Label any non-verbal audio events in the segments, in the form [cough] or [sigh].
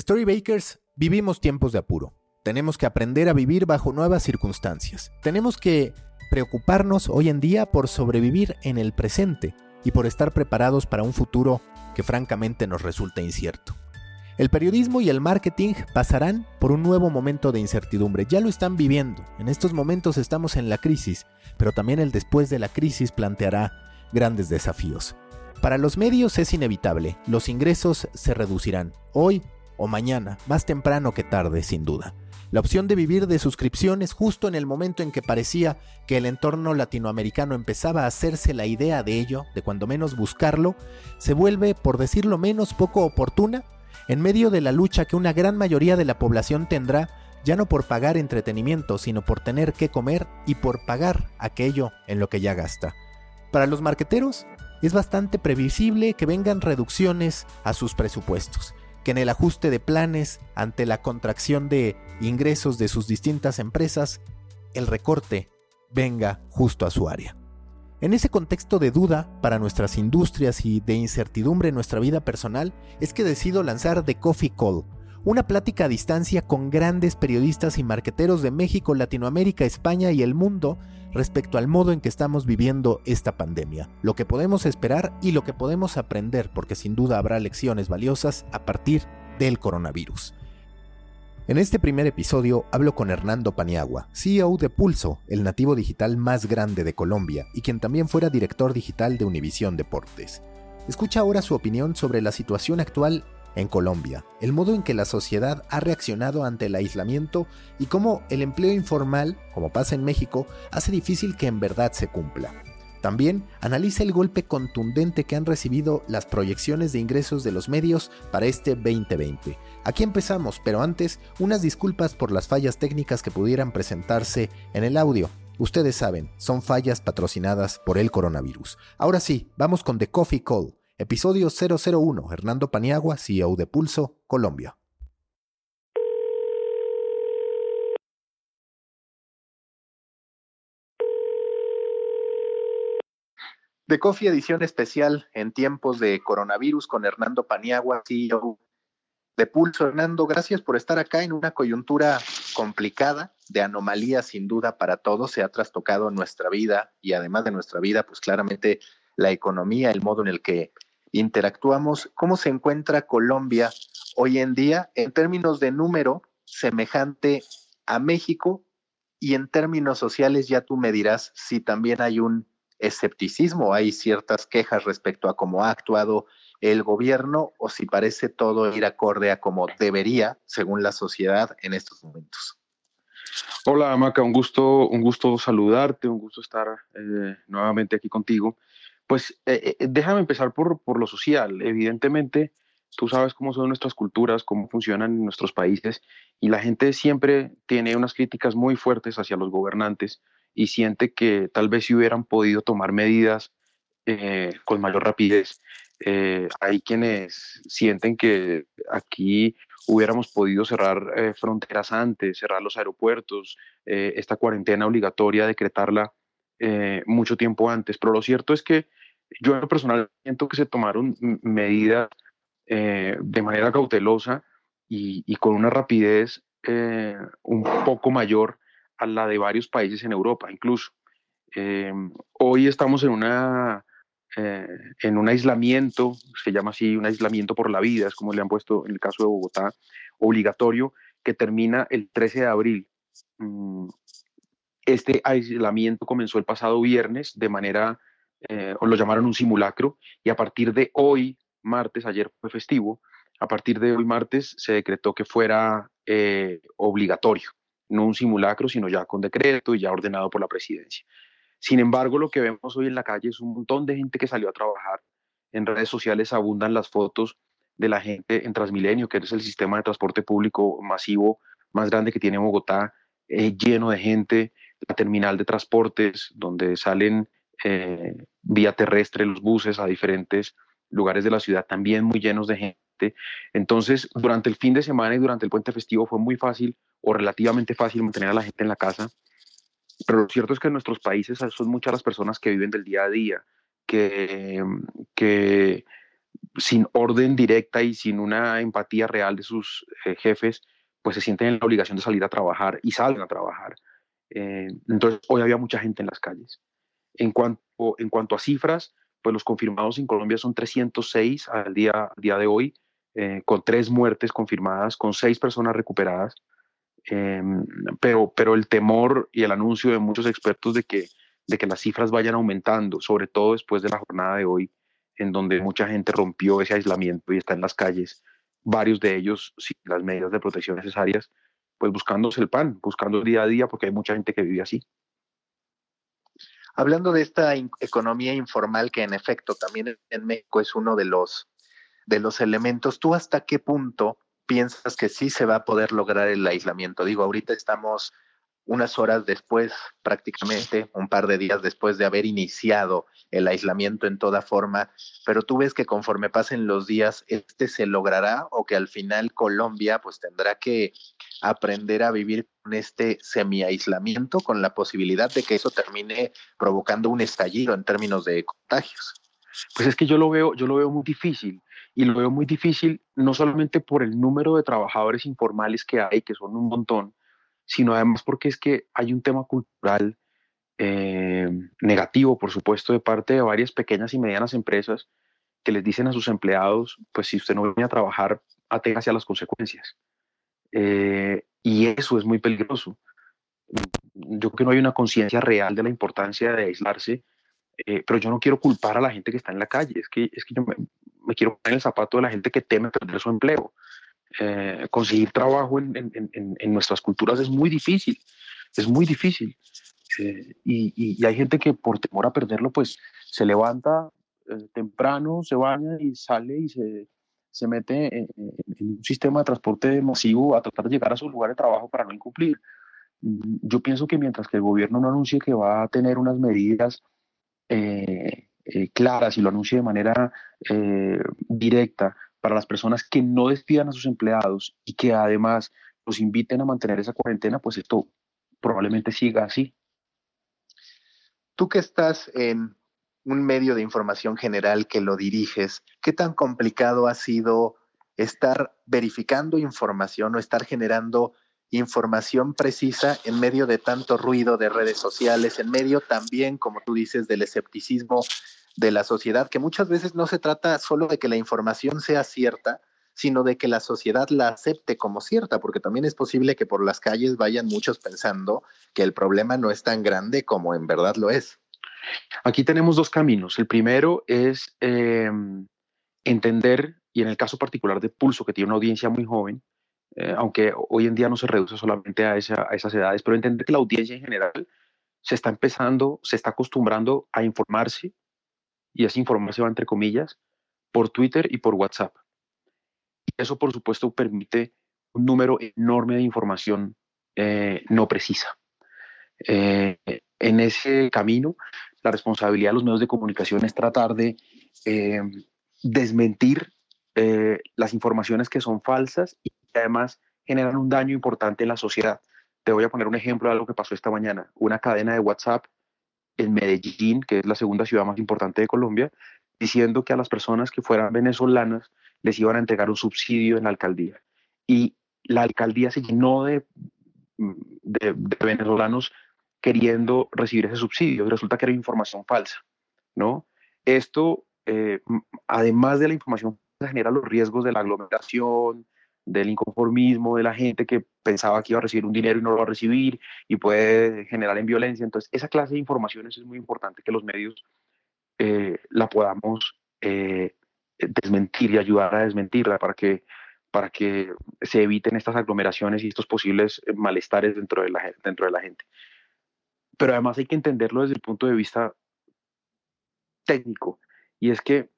Storybakers, vivimos tiempos de apuro. Tenemos que aprender a vivir bajo nuevas circunstancias. Tenemos que preocuparnos hoy en día por sobrevivir en el presente y por estar preparados para un futuro que francamente nos resulta incierto. El periodismo y el marketing pasarán por un nuevo momento de incertidumbre. Ya lo están viviendo. En estos momentos estamos en la crisis, pero también el después de la crisis planteará grandes desafíos. Para los medios es inevitable. Los ingresos se reducirán. Hoy o mañana, más temprano que tarde, sin duda. La opción de vivir de suscripciones justo en el momento en que parecía que el entorno latinoamericano empezaba a hacerse la idea de ello, de cuando menos buscarlo, se vuelve, por decirlo menos, poco oportuna en medio de la lucha que una gran mayoría de la población tendrá ya no por pagar entretenimiento, sino por tener que comer y por pagar aquello en lo que ya gasta. Para los marqueteros, es bastante previsible que vengan reducciones a sus presupuestos que en el ajuste de planes ante la contracción de ingresos de sus distintas empresas, el recorte venga justo a su área. En ese contexto de duda para nuestras industrias y de incertidumbre en nuestra vida personal, es que decido lanzar The Coffee Call, una plática a distancia con grandes periodistas y marqueteros de México, Latinoamérica, España y el mundo respecto al modo en que estamos viviendo esta pandemia, lo que podemos esperar y lo que podemos aprender, porque sin duda habrá lecciones valiosas a partir del coronavirus. En este primer episodio hablo con Hernando Paniagua, CEO de Pulso, el nativo digital más grande de Colombia y quien también fuera director digital de Univisión Deportes. Escucha ahora su opinión sobre la situación actual en Colombia, el modo en que la sociedad ha reaccionado ante el aislamiento y cómo el empleo informal, como pasa en México, hace difícil que en verdad se cumpla. También analiza el golpe contundente que han recibido las proyecciones de ingresos de los medios para este 2020. Aquí empezamos, pero antes, unas disculpas por las fallas técnicas que pudieran presentarse en el audio. Ustedes saben, son fallas patrocinadas por el coronavirus. Ahora sí, vamos con The Coffee Call Episodio 001, Hernando Paniagua, CEO de Pulso, Colombia. De Coffee edición especial en tiempos de coronavirus con Hernando Paniagua, CEO de Pulso. Hernando, gracias por estar acá en una coyuntura complicada, de anomalía sin duda para todos. Se ha trastocado nuestra vida y además de nuestra vida, pues claramente la economía, el modo en el que interactuamos, ¿cómo se encuentra Colombia hoy en día en términos de número semejante a México? Y en términos sociales ya tú me dirás si también hay un escepticismo, hay ciertas quejas respecto a cómo ha actuado el gobierno o si parece todo ir acorde a como debería según la sociedad en estos momentos. Hola, Maca, un gusto, un gusto saludarte, un gusto estar eh, nuevamente aquí contigo. Pues eh, eh, déjame empezar por, por lo social. Evidentemente, tú sabes cómo son nuestras culturas, cómo funcionan en nuestros países, y la gente siempre tiene unas críticas muy fuertes hacia los gobernantes y siente que tal vez si hubieran podido tomar medidas eh, con mayor rapidez. hay quienes sienten que aquí hubiéramos podido cerrar fronteras antes, cerrar los aeropuertos, esta cuarentena obligatoria, decretarla mucho tiempo antes. Pero lo cierto es que yo en siento que se tomaron medidas eh, de manera cautelosa y, con una rapidez eh, un poco mayor a la de varios países en Europa, incluso. Eh, hoy estamos en, una, en un aislamiento, se llama así, un aislamiento por la vida, es como le han puesto en el caso de Bogotá, obligatorio, que termina el 13 de abril. Mm, este aislamiento comenzó el pasado viernes de manera eh, o lo llamaron un simulacro, y a partir de hoy, martes, ayer fue festivo, a partir de hoy, martes, se decretó que fuera eh, obligatorio, no un simulacro, sino ya con decreto y ya ordenado por la presidencia. Sin embargo, lo que vemos hoy en la calle es un montón de gente que salió a trabajar. En redes sociales abundan las fotos de la gente en Transmilenio, que es el sistema de transporte público masivo más grande que tiene Bogotá, eh, lleno de gente, la terminal de transportes, donde salen eh, vía terrestre los buses a diferentes lugares de la ciudad, también muy llenos de gente. Entonces, durante el fin de semana y durante el puente festivo fue muy fácil o relativamente fácil mantener a la gente en la casa. Pero lo cierto es que en nuestros países son muchas las personas que viven del día a día, que, que sin orden directa y sin una empatía real de sus eh, jefes, pues se sienten en la obligación de salir a trabajar y salen a trabajar. Eh, entonces, hoy había mucha gente en las calles. En cuanto, en cuanto a cifras, pues los confirmados en Colombia son 306 al día, día de hoy, eh, con tres muertes confirmadas, con seis personas recuperadas. Em, pero, pero el temor y el anuncio de muchos expertos de que, de que las cifras vayan aumentando, sobre todo después de la jornada de hoy, en donde mucha gente rompió ese aislamiento y está en las calles, varios de ellos sin las medidas de protección necesarias, pues buscándose el pan, buscando el día a día, porque hay mucha gente que vive así. Hablando de esta economía informal que en efecto también en México es uno de los, de los elementos, ¿tú hasta qué punto piensas que sí se va a poder lograr el aislamiento? Digo, ahorita estamos unas horas después, prácticamente un par de días después de haber iniciado el aislamiento en toda forma, pero tú ves que conforme pasen los días, este se logrará o que al final Colombia pues tendrá que aprender a vivir con este semi-aislamiento, con la posibilidad de que eso termine provocando un estallido en términos de contagios. Pues es que yo lo veo, yo lo veo muy difícil y lo veo muy difícil no solamente por el número de trabajadores informales que hay, que son un montón, sino además porque es que hay un tema cultural eh, negativo, por supuesto, de parte de varias pequeñas y medianas empresas que les dicen a sus empleados, pues si usted no viene a trabajar, aténgase a las consecuencias. Eh, y eso es muy peligroso. Yo creo que no hay una conciencia real de la importancia de aislarse, eh, pero yo no quiero culpar a la gente que está en la calle, es que, es que yo me, me quiero poner el zapato de la gente que teme perder su empleo. Eh, conseguir trabajo en, nuestras culturas es muy difícil, es muy difícil. Eh, y, y, hay gente que por temor a perderlo, pues se levanta eh, temprano, se baña y sale y se, se mete en, un sistema de transporte masivo a tratar de llegar a su lugar de trabajo para no incumplir. Mm, yo pienso que mientras que el gobierno no anuncie que va a tener unas medidas claras y lo anuncie de manera directa para las personas que no despidan a sus empleados y que además los inviten a mantener esa cuarentena, pues esto probablemente siga así. Tú que estás en un medio de información general que lo diriges, ¿qué tan complicado ha sido estar verificando información o estar generando información precisa en medio de tanto ruido de redes sociales, en medio también, como tú dices, del escepticismo de la sociedad, que muchas veces no se trata solo de que la información sea cierta, sino de que la sociedad la acepte como cierta, porque también es posible que por las calles vayan muchos pensando que el problema no es tan grande como en verdad lo es. Aquí tenemos dos caminos. El primero es em, entender, y en el caso particular de Pulso, que tiene una audiencia muy joven, eh, aunque hoy en día no se reduce solamente a, a esas edades, pero entender que la audiencia en general se está empezando, se está acostumbrando a informarse y esa información entre comillas por Twitter y por WhatsApp. Eso, por supuesto, permite un número enorme de información eh, no precisa. Eh, en ese camino, la responsabilidad de los medios de comunicación es tratar de eh, desmentir las informaciones que son falsas y que además generan un daño importante en la sociedad. Te voy a poner un ejemplo de algo que pasó esta mañana. Una cadena de WhatsApp en Medellín, que es la segunda ciudad más importante de Colombia, diciendo que a las personas que fueran venezolanas les iban a entregar un subsidio en la alcaldía. Y la alcaldía se llenó de, de, venezolanos queriendo recibir ese subsidio y resulta que era información falsa, ¿no? Esto, eh, además de la información, genera los riesgos de la aglomeración, del inconformismo de la gente que pensaba que iba a recibir un dinero y no lo va a recibir y puede generar en violencia. Entonces, esa clase de informaciones es muy importante que los medios eh, la podamos eh, desmentir y ayudar a desmentirla para que, para que se eviten estas aglomeraciones y estos posibles malestares dentro de, la, dentro de la gente. Pero además hay que entenderlo desde el punto de vista técnico y es que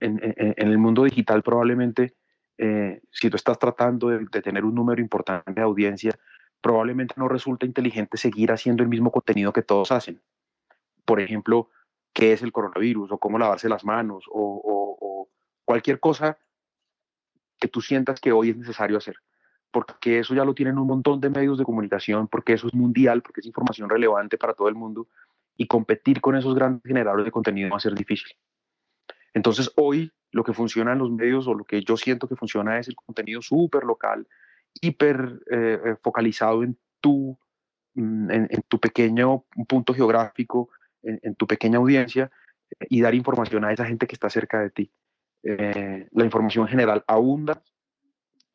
en, en el mundo digital probablemente eh, si tú estás tratando de, tener un número importante de audiencia, probablemente no resulta inteligente seguir haciendo el mismo contenido que todos hacen. Por ejemplo, qué es el coronavirus o cómo lavarse las manos o, cualquier cosa que tú sientas que hoy es necesario hacer. Porque eso ya lo tienen un montón de medios de comunicación, porque eso es mundial, porque es información relevante para todo el mundo y competir con esos grandes generadores de contenido va a ser difícil. Entonces hoy lo que funciona en los medios o lo que yo siento que funciona es el contenido súper local, hiper eh, eh, focalizado en tu, mm, en, tu pequeño punto geográfico, en, tu pequeña audiencia y dar información a esa gente que está cerca de ti. la información general abunda,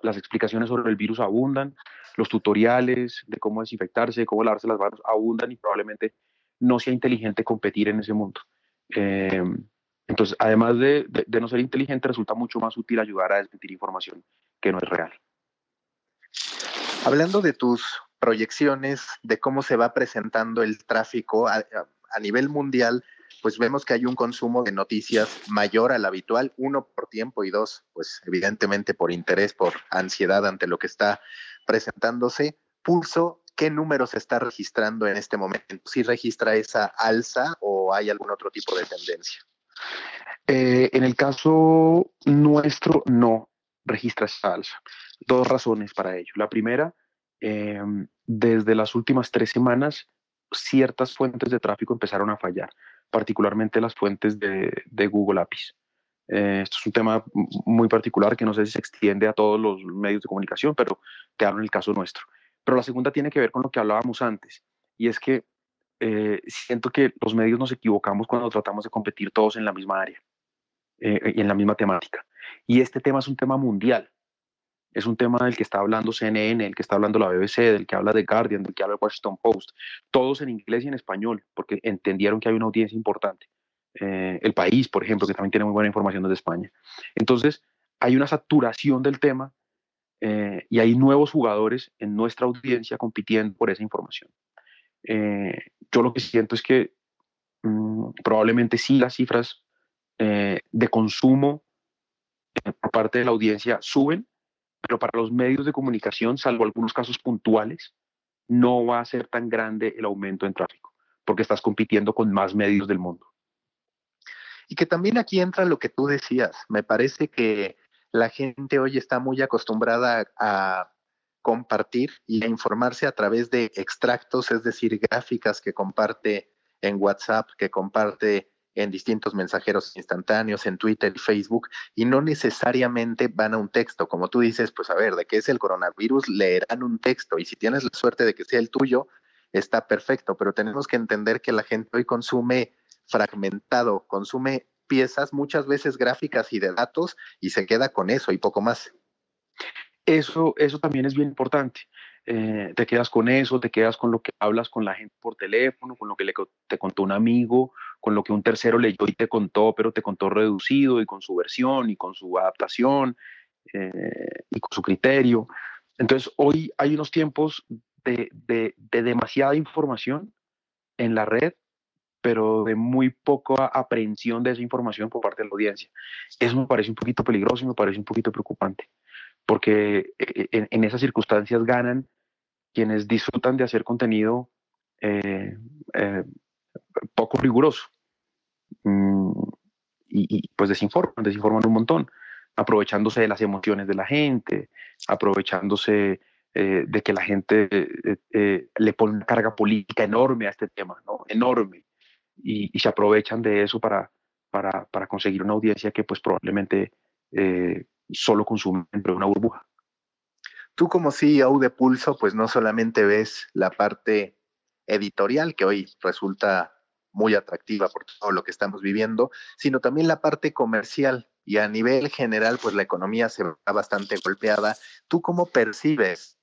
las explicaciones sobre el virus abundan, los tutoriales de cómo desinfectarse, de cómo lavarse las manos abundan y probablemente no sea inteligente competir en ese mundo. Entonces, además de, no ser inteligente, resulta mucho más útil ayudar a desmentir información que no es real. Hablando de tus proyecciones, de cómo se va presentando el tráfico a, nivel mundial, pues vemos que hay un consumo de noticias mayor al habitual, uno por tiempo y dos, pues evidentemente por interés, por ansiedad ante lo que está presentándose. Pulso, ¿qué número se está registrando en este momento? ¿Si registra esa alza o hay algún otro tipo de tendencia? Eh, en el caso nuestro, no registra esa alza. Dos razones para ello. La primera, em, desde las últimas tres semanas, ciertas fuentes de tráfico empezaron a fallar, particularmente las fuentes de, Google APIs. Eh, esto es un tema muy particular que no sé si se extiende a todos los medios de comunicación, pero te en el caso nuestro. Pero la segunda tiene que ver con lo que hablábamos antes, y es que eh, siento que los medios nos equivocamos cuando tratamos de competir todos en la misma área eh, y en la misma temática. Y este tema es un tema mundial. Es un tema del que está hablando CNN, del que está hablando la BBC, del que habla The Guardian, del que habla el Washington Post. Todos en inglés y en español, porque entendieron que hay una audiencia importante. Eh, el país, por ejemplo, que también tiene muy buena información desde España. Entonces, hay una saturación del tema y hay nuevos jugadores en nuestra audiencia compitiendo por esa información. Eh, yo lo que siento es que mm, probablemente sí las cifras eh, de consumo eh, por parte de la audiencia suben, pero para los medios de comunicación, salvo algunos casos puntuales, no va a ser tan grande el aumento en tráfico, porque estás compitiendo con más medios del mundo. Y que también aquí entra lo que tú decías. Me parece que la gente hoy está muy acostumbrada a compartir y informarse a través de extractos, es decir, gráficas que comparte en WhatsApp, que comparte en distintos mensajeros instantáneos, en Twitter y Facebook, y no necesariamente van a un texto. Como tú dices, pues a ver, ¿de qué es el coronavirus? Leerán un texto, y si tienes la suerte de que sea el tuyo, está perfecto, pero tenemos que entender que la gente hoy consume fragmentado, consume piezas, muchas veces gráficas y de datos, y se queda con eso y poco más. Eso, eso también es bien importante. Eh, te quedas con eso, te quedas con lo que hablas con la gente por teléfono, con lo que le, te contó un amigo, con lo que un tercero leyó y te contó, pero te contó reducido y con su versión y con su adaptación eh, y con su criterio. Entonces, hoy hay unos tiempos de, de, de, demasiada información en la red, pero de muy poca aprehensión de esa información por parte de la audiencia. Eso me parece un poquito peligroso y me parece un poquito preocupante porque eh, en, esas circunstancias ganan quienes disfrutan de hacer contenido eh, eh, poco riguroso mm, y, pues desinforman, desinforman un montón, aprovechándose de las emociones de la gente, aprovechándose de que la gente le pone una carga política enorme a este tema, ¿no? enorme, y, se aprovechan de eso para, para, para, conseguir una audiencia que pues probablemente solo consumen de una burbuja. Tú como CEO de Pulso, pues no solamente ves la parte editorial, que hoy resulta muy atractiva por todo lo que estamos viviendo, sino también la parte comercial. Y a nivel general, pues la economía se va bastante golpeada. ¿Tú cómo percibes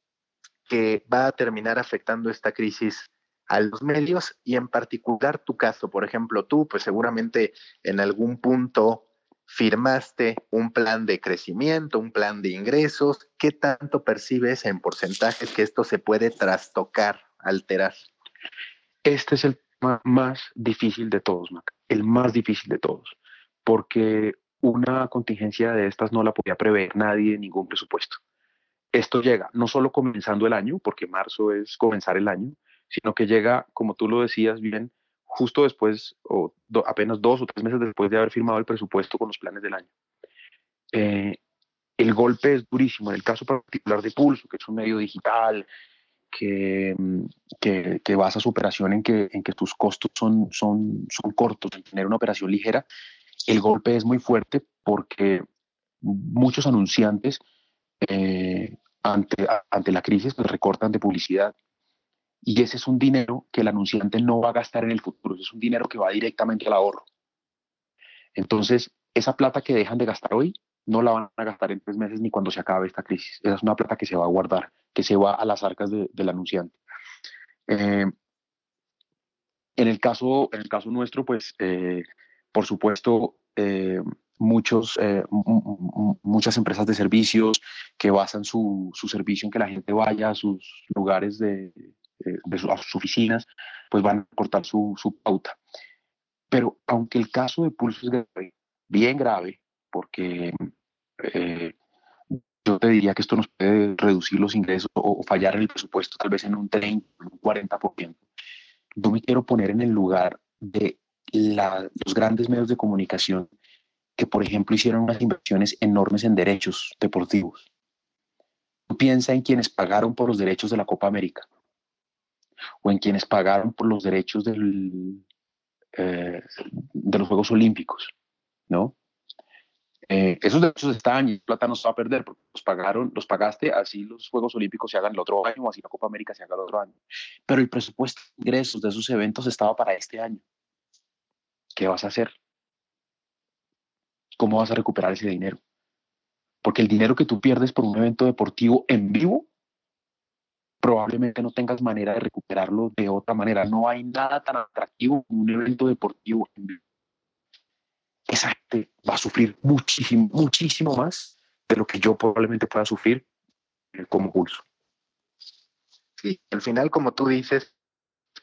que va a terminar afectando esta crisis a los medios y en particular tu caso? Por ejemplo, tú, pues seguramente en algún punto firmaste un plan de crecimiento, un plan de ingresos, ¿qué tanto percibes en porcentajes que esto se puede trastocar, alterar? Este es el tema más difícil de todos, Mac, el más difícil de todos, porque una contingencia de estas no la podía prever nadie en ningún presupuesto. Esto llega no solo comenzando el año, porque marzo es comenzar el año, sino que llega, como tú lo decías bien, justo después, o apenas dos o tres meses después de haber firmado el presupuesto con los planes del año. Eh, el golpe es durísimo. En el caso particular de Pulso, que es un medio digital, que, que, que basa su operación en que, en que tus costos son, son, son cortos, en tener una operación ligera, el golpe es muy fuerte porque muchos anunciantes eh, ante, ante la crisis pues recortan de publicidad y ese es un dinero que el anunciante no va a gastar en el futuro, es un dinero que va directamente al ahorro. Entonces, esa plata que dejan de gastar hoy no la van a gastar en tres meses ni cuando se acabe esta crisis. Esa es una plata que se va a guardar, que se va a las arcas del anunciante. Eh, en, el caso, en el caso nuestro, pues, eh, por supuesto, eh, muchos, muchas empresas de servicios que basan su, su, servicio en que la gente vaya a sus lugares de, de a sus oficinas, pues van a cortar su, su pauta. Pero aunque el caso de Pulso es bien grave, porque eh, yo te diría que esto nos puede reducir los ingresos o, fallar el presupuesto tal vez en un 30, un 40%. Yo me quiero poner en el lugar de los grandes medios de comunicación que, por ejemplo, hicieron unas inversiones enormes en derechos deportivos. Piensa en quienes pagaron por los derechos de la Copa América o en quienes pagaron por los derechos del, eh, de los Juegos Olímpicos, ¿no? Eh, esos derechos están y plata no se va a perder porque los pagaron, los pagaste, así los Juegos Olímpicos se hagan el otro año o así la Copa América se haga el otro año. Pero el presupuesto de ingresos de esos eventos estaba para este año. ¿Qué vas a hacer? ¿Cómo vas a recuperar ese dinero? Porque el dinero que tú pierdes por un evento deportivo en vivo, probablemente no tengas manera de recuperarlo de otra manera. No hay nada tan atractivo como un evento deportivo esa gente va a sufrir muchísimo, muchísimo más de lo que yo probablemente pueda sufrir eh, como pulso. Sí, al final, como tú dices,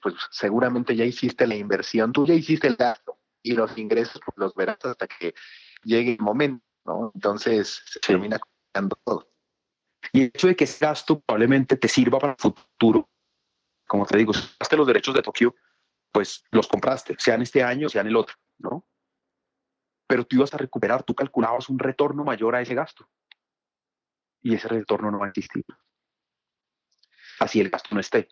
pues seguramente ya hiciste la inversión, tú ya hiciste el gasto y los ingresos pues, los verás hasta que llegue el momento, ¿no? Entonces se termina cambiando todo. Y el hecho de que ese gasto probablemente te sirva para el futuro, como te digo, si compraste los derechos de Tokio, pues los compraste, sean este año, sean el otro, ¿no? pero tú ibas a recuperar, tú calculabas un retorno mayor a ese gasto. Y ese retorno no va a existir. Así el gasto no esté.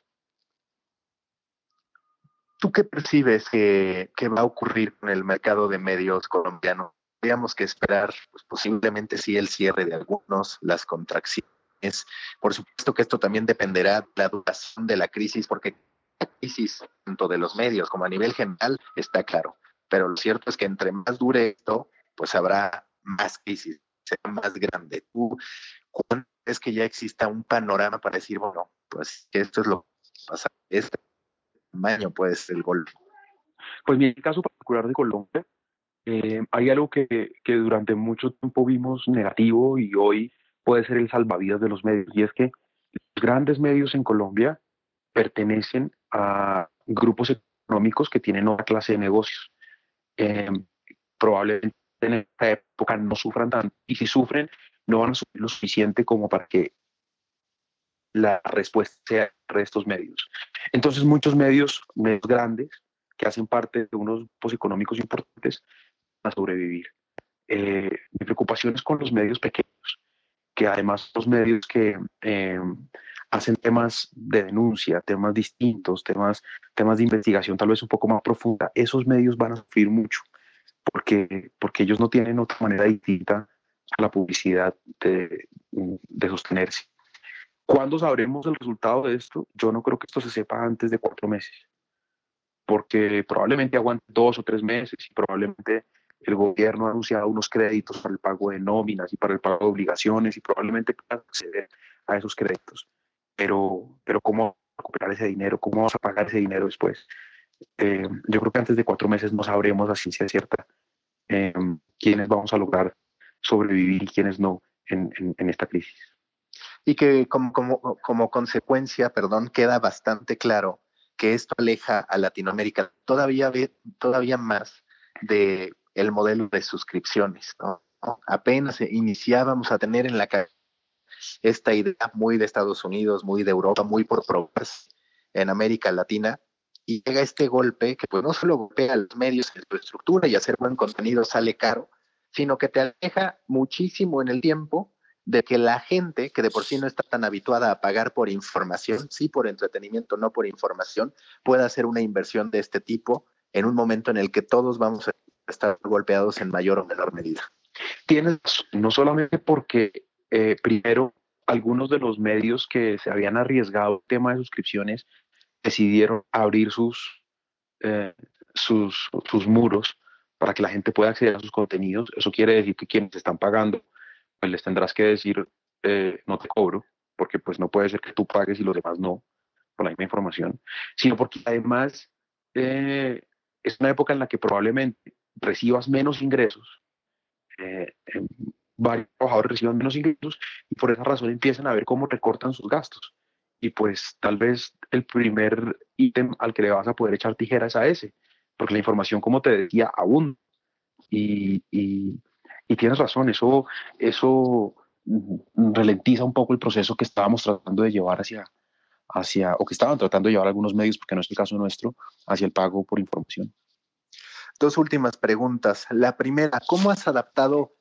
¿Tú qué percibes que, va a ocurrir con el mercado de medios colombiano? Tendríamos que esperar, pues, posiblemente sí, el cierre de algunos, las contracciones. Por supuesto que esto también dependerá de la duración de la crisis, porque la crisis, tanto de los medios como a nivel general, está claro pero lo cierto es que entre más dure esto, pues habrá más crisis, será más grande. ¿Tú cuándo es que ya exista un panorama para decir, bueno, pues esto es lo que pasa, este tamaño puede ser el golpe? Pues en el caso particular de Colombia, eh, hay algo que, que durante mucho tiempo vimos negativo y hoy puede ser el salvavidas de los medios, y es que los grandes medios en Colombia pertenecen a grupos económicos que tienen otra clase de negocios. Eh, probablemente en esta época no sufran tanto y si sufren no van a sufrir lo suficiente como para que la respuesta sea de estos medios. Entonces muchos medios, medios grandes que hacen parte de unos grupos económicos importantes van a sobrevivir. Eh, mi preocupación es con los medios pequeños, que además los medios que eh, hacen temas de denuncia, temas distintos, temas, temas de investigación tal vez un poco más profunda, esos medios van a sufrir mucho porque, porque ellos no tienen otra manera distinta a la publicidad de, de sostenerse. ¿Cuándo sabremos el resultado de esto? Yo no creo que esto se sepa antes de cuatro meses, porque probablemente aguante dos o tres meses y probablemente el gobierno ha anunciado unos créditos para el pago de nóminas y para el pago de obligaciones y probablemente pueda acceder a esos créditos pero, pero ¿cómo recuperar ese dinero? ¿Cómo vamos a pagar ese dinero después? Eh, yo creo que antes de cuatro meses no sabremos a ciencia cierta eh, quiénes vamos a lograr sobrevivir y quiénes no en, en, esta crisis. Y que como, como, como consecuencia, perdón, queda bastante claro que esto aleja a Latinoamérica todavía, todavía más de el modelo de suscripciones. ¿no? Apenas iniciábamos a tener en la esta idea muy de Estados Unidos, muy de Europa, muy por probarse en América Latina, y llega este golpe que pues no solo golpea a los medios en su estructura y hacer buen contenido sale caro, sino que te aleja muchísimo en el tiempo de que la gente, que de por sí no está tan habituada a pagar por información, sí por entretenimiento, no por información, pueda hacer una inversión de este tipo en un momento en el que todos vamos a estar golpeados en mayor o menor medida. Tienes, no solamente porque eh, primero algunos de los medios que se habían arriesgado al tema de suscripciones decidieron abrir sus, eh, sus, sus muros para que la gente pueda acceder a sus contenidos. Eso quiere decir que quienes están pagando, pues les tendrás que decir, eh, no te cobro, porque pues no puede ser que tú pagues y los demás no, por la misma información, sino porque además es una época en la que probablemente recibas menos ingresos, eh, varios trabajadores reciban menos ingresos y por esa razón empiezan a ver cómo recortan sus gastos. Y pues tal vez el primer ítem al que le vas a poder echar tijeras a ese, porque la información, como te decía, aún. Y tienes razón, eso, eso ralentiza un poco el proceso que estábamos tratando de llevar hacia, hacia, o que estaban tratando de llevar algunos medios, porque no es el caso nuestro, hacia el pago por información. Dos últimas preguntas. La primera, ¿cómo has adaptado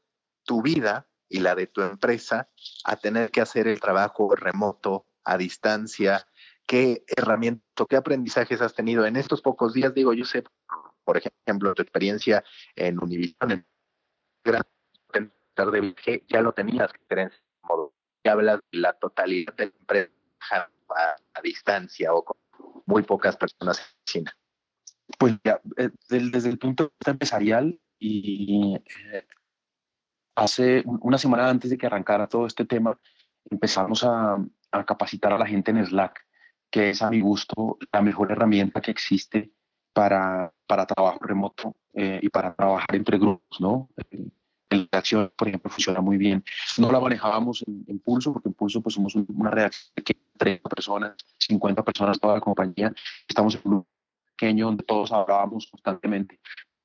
tu vida y la de tu empresa a tener que hacer el trabajo remoto, a distancia? ¿Qué herramientas, qué aprendizajes has tenido en estos pocos días? Digo, yo sé, por ejemplo, tu experiencia en Univision, en Gran de ya lo tenías que tener en modo. Ya hablas de la totalidad de la empresa a, distancia o con muy pocas personas en China? Pues ya, eh, desde el punto de vista empresarial y eh, hace una semana antes de que arrancara todo este tema, empezamos a, capacitar a la gente en Slack, que es a mi gusto la mejor herramienta que existe para, para trabajo remoto eh, y para trabajar entre grupos, ¿no? la acción, por ejemplo, funciona muy bien. No la manejábamos en, Pulso, porque en Pulso pues somos una redacción de 30 personas, 50 personas toda la compañía. Estamos en pequeño donde todos hablábamos constantemente.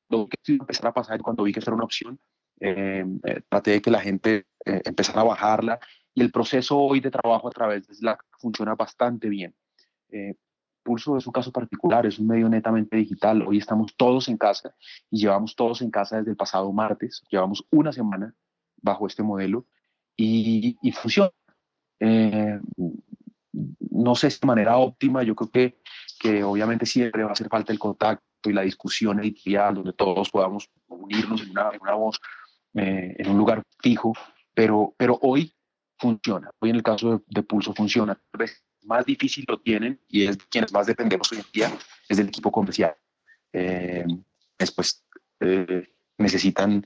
Lo que empezar a pasar cuando vi que era una opción, eh, eh, traté de que la gente eh, empezara a bajarla y el proceso hoy de trabajo a través de Slack funciona bastante bien. Pulso es un caso particular, es un medio netamente digital. Hoy estamos todos en casa y llevamos todos en casa desde el pasado martes. Llevamos una semana bajo este modelo y, funciona. Eh, no sé si de manera óptima, yo creo que, que obviamente siempre va a hacer falta el contacto y la discusión editorial donde todos podamos unirnos en una, voz, eh, en un lugar fijo, pero, pero hoy funciona. Hoy en el caso de, de Pulso funciona más difícil lo tienen y es quienes más dependemos hoy en día, es del equipo comercial. Eh, después eh, necesitan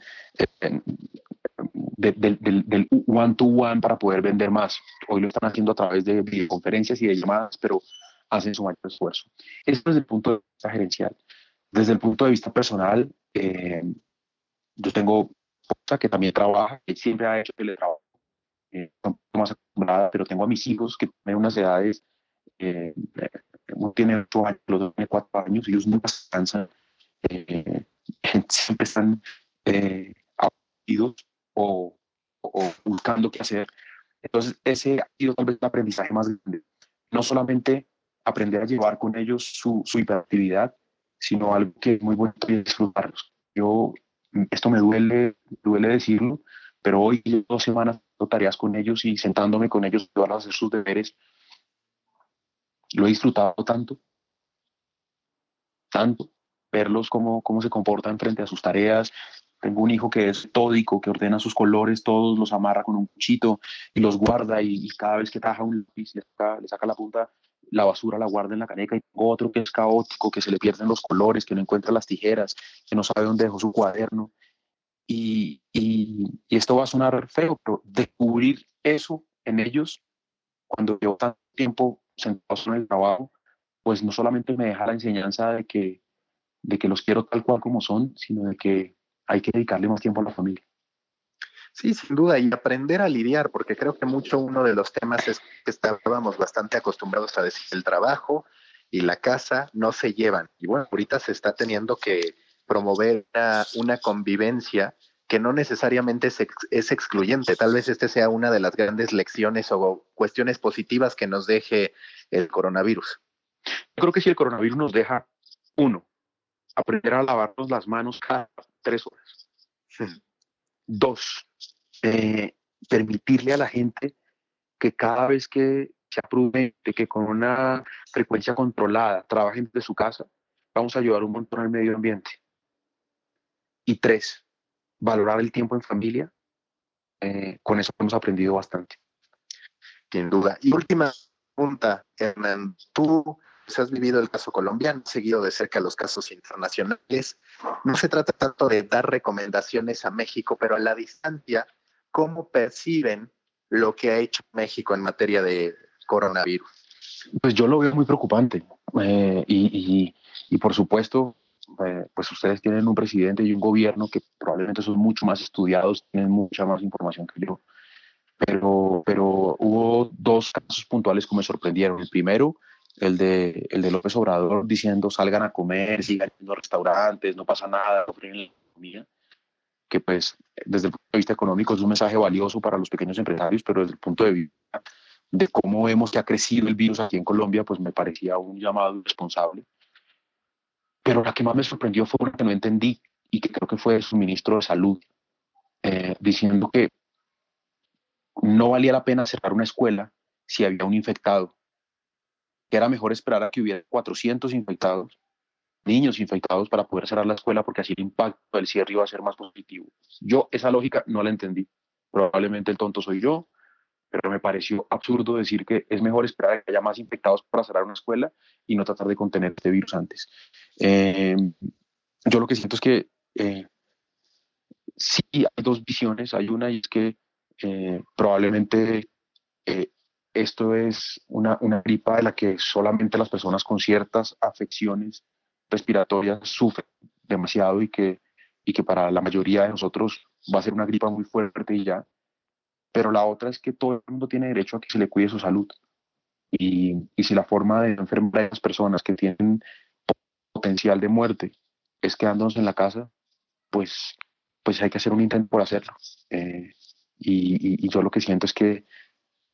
eh, del one-to-one para poder vender más. Hoy lo están haciendo a través de videoconferencias y de llamadas, pero hacen su mayor esfuerzo. Eso desde el punto de vista gerencial. Desde el punto de vista personal, yo tengo que también trabaja, y siempre ha hecho teletrabajo eh, más acostumbrada, pero tengo a mis hijos que tienen unas edades, eh, uno tiene 8 años, el otro tiene 4 años, ellos nunca se cansan, eh, [laughs] siempre están eh, o, o, buscando qué hacer. Entonces, ese ha sido tal vez el aprendizaje más grande. No solamente aprender a llevar con ellos su, su hiperactividad, sino algo que es muy bueno y disfrutarlos. Yo, esto me duele, duele decirlo, pero hoy, dos semanas tareas con ellos y sentándome con ellos, a hacer sus deberes. Lo he disfrutado tanto, tanto, verlos cómo, cómo se comportan frente a sus tareas. Tengo un hijo que es tódico, que ordena sus colores, todos los amarra con un cuchito y los guarda y, cada vez que taja un lápiz le saca, le saca la punta, la basura la guarda en la caneca y otro que es caótico, que se le pierden los colores, que no encuentra las tijeras, que no sabe dónde dejó su cuaderno. Y, esto va a sonar feo, pero descubrir eso en ellos cuando llevo tanto tiempo sentados en el trabajo, pues no solamente me deja la enseñanza de que, de que los quiero tal cual como son, sino de que hay que dedicarle más tiempo a la familia. Sí, sin duda, y aprender a lidiar, porque creo que mucho uno de los temas es que estábamos bastante acostumbrados a decir el trabajo y la casa no se llevan. Y bueno, ahorita se está teniendo que promover una, convivencia que no necesariamente es, es, excluyente. Tal vez este sea una de las grandes lecciones o cuestiones positivas que nos deje el coronavirus. Yo creo que si el coronavirus nos deja, uno, aprender a lavarnos las manos cada tres horas. Dos, eh, permitirle a la gente que cada vez que sea prudente, que con una frecuencia controlada trabajen de su casa, vamos a ayudar un montón al medio ambiente y tres, valorar el tiempo en familia. Eh, con eso hemos aprendido bastante. Sin duda. Y última pregunta, Hernán. Tú has vivido el caso colombiano, seguido de cerca los casos internacionales. No se trata tanto de dar recomendaciones a México, pero a la distancia, ¿cómo perciben lo que ha hecho México en materia de coronavirus? Pues yo lo veo muy preocupante. Eh, y, y, por supuesto, eh, pues ustedes tienen un presidente y un gobierno que probablemente son mucho más estudiados, tienen mucha más información que yo. Pero, pero hubo dos casos puntuales que me sorprendieron. El primero, el de, el de López Obrador diciendo salgan a comer, sigan yendo restaurantes, no pasa nada, ofrecen la comida, que pues desde el punto de vista económico es un mensaje valioso para los pequeños empresarios, pero desde el punto de vista de cómo vemos que ha crecido el virus aquí en Colombia, pues me parecía un llamado irresponsable. Pero la que más me sorprendió fue una que no entendí y que creo que fue su ministro de Salud, eh, diciendo que no valía la pena cerrar una escuela si había un infectado, que era mejor esperar a que hubiera 400 infectados, niños infectados para poder cerrar la escuela porque así el impacto del cierre iba a ser más positivo. Yo esa lógica no la entendí. Probablemente el tonto soy yo, pero me pareció absurdo decir que es mejor esperar a que haya más infectados para cerrar una escuela y no tratar de contener este virus antes. Em, yo lo que siento es que eh, sí hay dos visiones. Hay una y es que eh, probablemente eh, esto es una, una gripa de la que solamente las personas con ciertas afecciones respiratorias sufren demasiado y que, y que para la mayoría de nosotros va a ser una gripa muy fuerte y ya pero la otra es que todo el mundo tiene derecho a que se le cuide su salud. Y, y si la forma de enfermar a las personas que tienen potencial de muerte es quedándonos en la casa, pues, pues hay que hacer un intento por hacerlo. Eh, y, y, yo lo que siento es que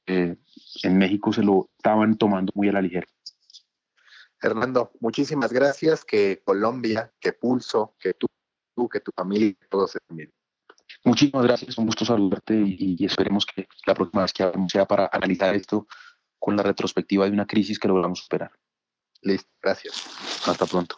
eh, en México se lo estaban tomando muy a la ligera. Hernando, muchísimas gracias. Que Colombia, que Pulso, que tú, que tu familia, todos se bien. Muchísimas gracias, un gusto saludarte y, esperemos que la próxima vez que hablemos sea para analizar esto con la retrospectiva de una crisis que logramos superar. Listo, gracias. Hasta pronto.